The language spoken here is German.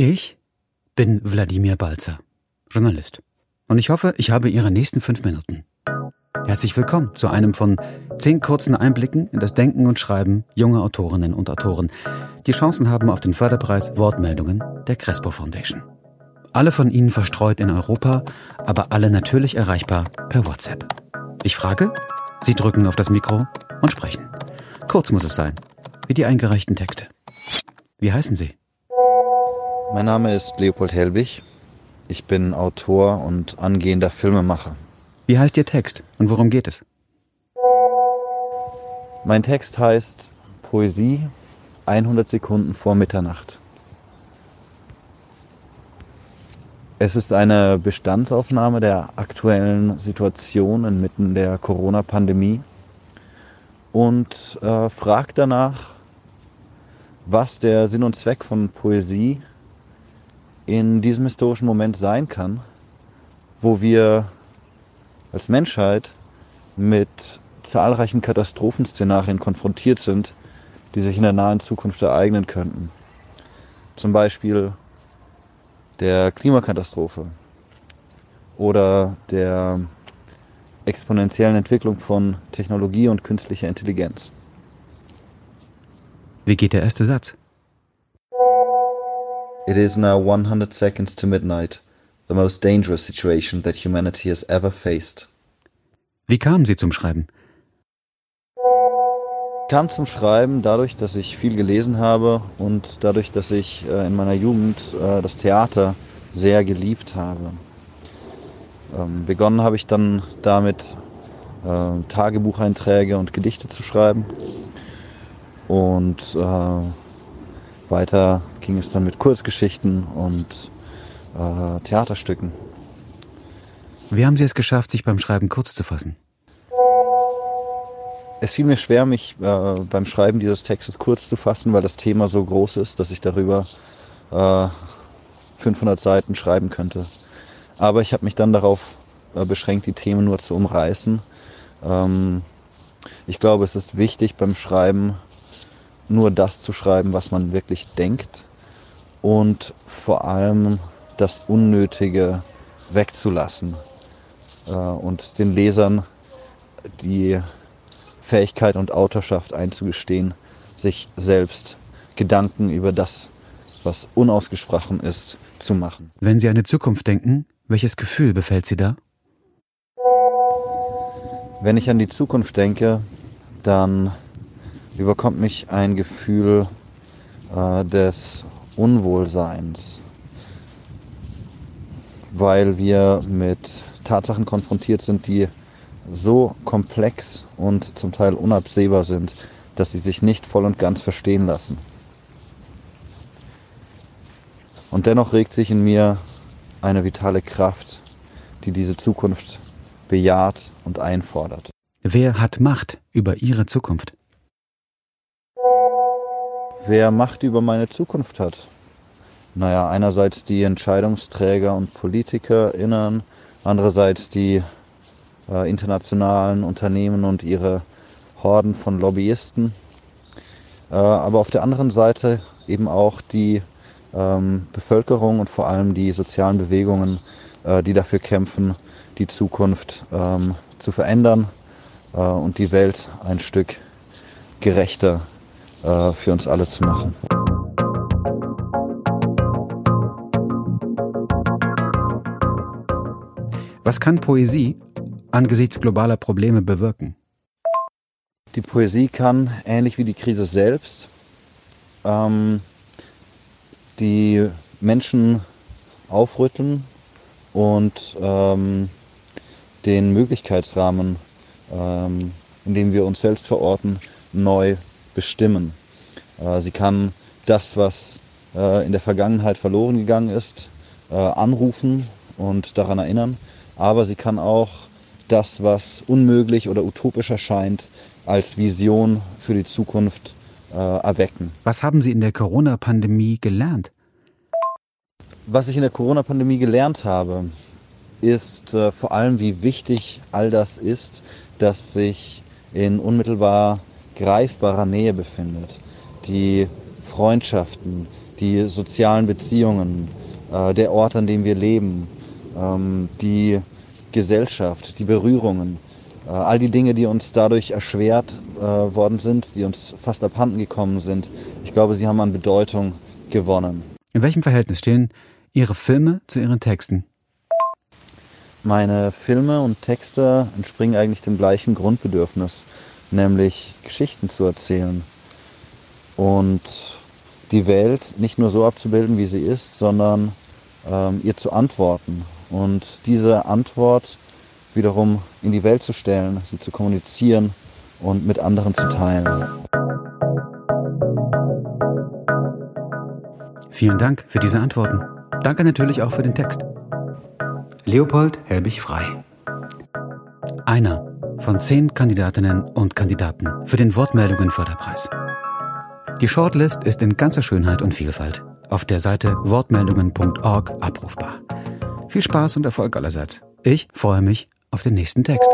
Ich bin Wladimir Balzer, Journalist. Und ich hoffe, ich habe Ihre nächsten fünf Minuten. Herzlich willkommen zu einem von zehn kurzen Einblicken in das Denken und Schreiben junger Autorinnen und Autoren, die Chancen haben auf den Förderpreis Wortmeldungen der Crespo Foundation. Alle von Ihnen verstreut in Europa, aber alle natürlich erreichbar per WhatsApp. Ich frage, Sie drücken auf das Mikro und sprechen. Kurz muss es sein, wie die eingereichten Texte. Wie heißen Sie? Mein Name ist Leopold Helbig. Ich bin Autor und angehender Filmemacher. Wie heißt Ihr Text und worum geht es? Mein Text heißt Poesie 100 Sekunden vor Mitternacht. Es ist eine Bestandsaufnahme der aktuellen Situation inmitten der Corona-Pandemie und äh, fragt danach, was der Sinn und Zweck von Poesie in diesem historischen Moment sein kann, wo wir als Menschheit mit zahlreichen Katastrophenszenarien konfrontiert sind, die sich in der nahen Zukunft ereignen könnten. Zum Beispiel der Klimakatastrophe oder der exponentiellen Entwicklung von Technologie und künstlicher Intelligenz. Wie geht der erste Satz? It is now 100 seconds to midnight, the most dangerous situation that humanity has ever faced. Wie kamen Sie zum Schreiben? Ich kam zum Schreiben dadurch, dass ich viel gelesen habe und dadurch, dass ich äh, in meiner Jugend äh, das Theater sehr geliebt habe. Ähm, begonnen habe ich dann damit, äh, Tagebucheinträge und Gedichte zu schreiben. Und weiter ging es dann mit Kurzgeschichten und Theaterstücken. Wie haben Sie es geschafft, sich beim Schreiben kurz zu fassen? Es fiel mir schwer, mich äh, beim Schreiben dieses Textes kurz zu fassen, weil das Thema so groß ist, dass ich darüber äh, 500 Seiten schreiben könnte. Aber ich habe mich dann darauf äh, beschränkt, die Themen nur zu umreißen. Ähm, ich glaube, es ist wichtig beim Schreiben nur das zu schreiben, was man wirklich denkt und vor allem das Unnötige wegzulassen äh, und den Lesern die Fähigkeit und Autorschaft einzugestehen, sich selbst Gedanken über das, was unausgesprochen ist, zu machen. Wenn Sie an die Zukunft denken, welches Gefühl befällt Sie da? Wenn ich an die Zukunft denke, dann überkommt mich ein Gefühl äh, des Unwohlseins, weil wir mit Tatsachen konfrontiert sind, die so komplex und zum Teil unabsehbar sind, dass sie sich nicht voll und ganz verstehen lassen. Und dennoch regt sich in mir eine vitale Kraft, die diese Zukunft bejaht und einfordert. Wer hat Macht über Ihre Zukunft? Wer Macht über meine Zukunft hat? Naja, einerseits die Entscheidungsträger und PolitikerInnen, andererseits die äh, internationalen Unternehmen und ihre Horden von Lobbyisten. Äh, aber auf der anderen Seite eben auch die ähm, Bevölkerung und vor allem die sozialen Bewegungen, äh, die dafür kämpfen, die Zukunft ähm, zu verändern äh, und die Welt ein Stück gerechter äh, für uns alle zu machen. Was kann Poesie angesichts globaler Probleme bewirken? Die Poesie kann, ähnlich wie die Krise selbst, ähm, die Menschen aufrütteln und ähm, den Möglichkeitsrahmen, ähm, in dem wir uns selbst verorten, neu bestimmen. Äh, sie kann das, was äh, in der Vergangenheit verloren gegangen ist, äh, anrufen und daran erinnern, aber sie kann auch das, was unmöglich oder utopisch erscheint, als Vision für die Zukunft erwecken. Was haben Sie in der Corona-Pandemie gelernt? Was ich in der Corona-Pandemie gelernt habe, ist vor allem, wie wichtig all das ist, das sich in unmittelbar greifbarer Nähe befindet. Die Freundschaften, die sozialen Beziehungen, äh, der Ort, an dem wir leben, ähm, die Gesellschaft, die Berührungen, äh, all die Dinge, die uns dadurch erschwert äh, worden sind, die uns fast abhanden gekommen sind. Ich glaube, sie haben an Bedeutung gewonnen. In welchem Verhältnis stehen Ihre Filme zu Ihren Texten? Meine Filme und Texte entspringen eigentlich dem gleichen Grundbedürfnis, nämlich Geschichten zu erzählen und die Welt nicht nur so abzubilden, wie sie ist, sondern ähm, ihr zu antworten und diese Antwort wiederum in die Welt zu stellen, sie zu kommunizieren und mit anderen zu teilen. Vielen Dank für diese Antworten. Danke natürlich auch für den Text. Leopold Helbig Frei. Einer von zehn Kandidatinnen und Kandidaten für den Wortmeldungen-Förderpreis. Die Shortlist ist in ganzer Schönheit und Vielfalt auf der Seite wortmeldungen.org abrufbar. Viel Spaß und Erfolg allerseits. Ich freue mich auf den nächsten Text.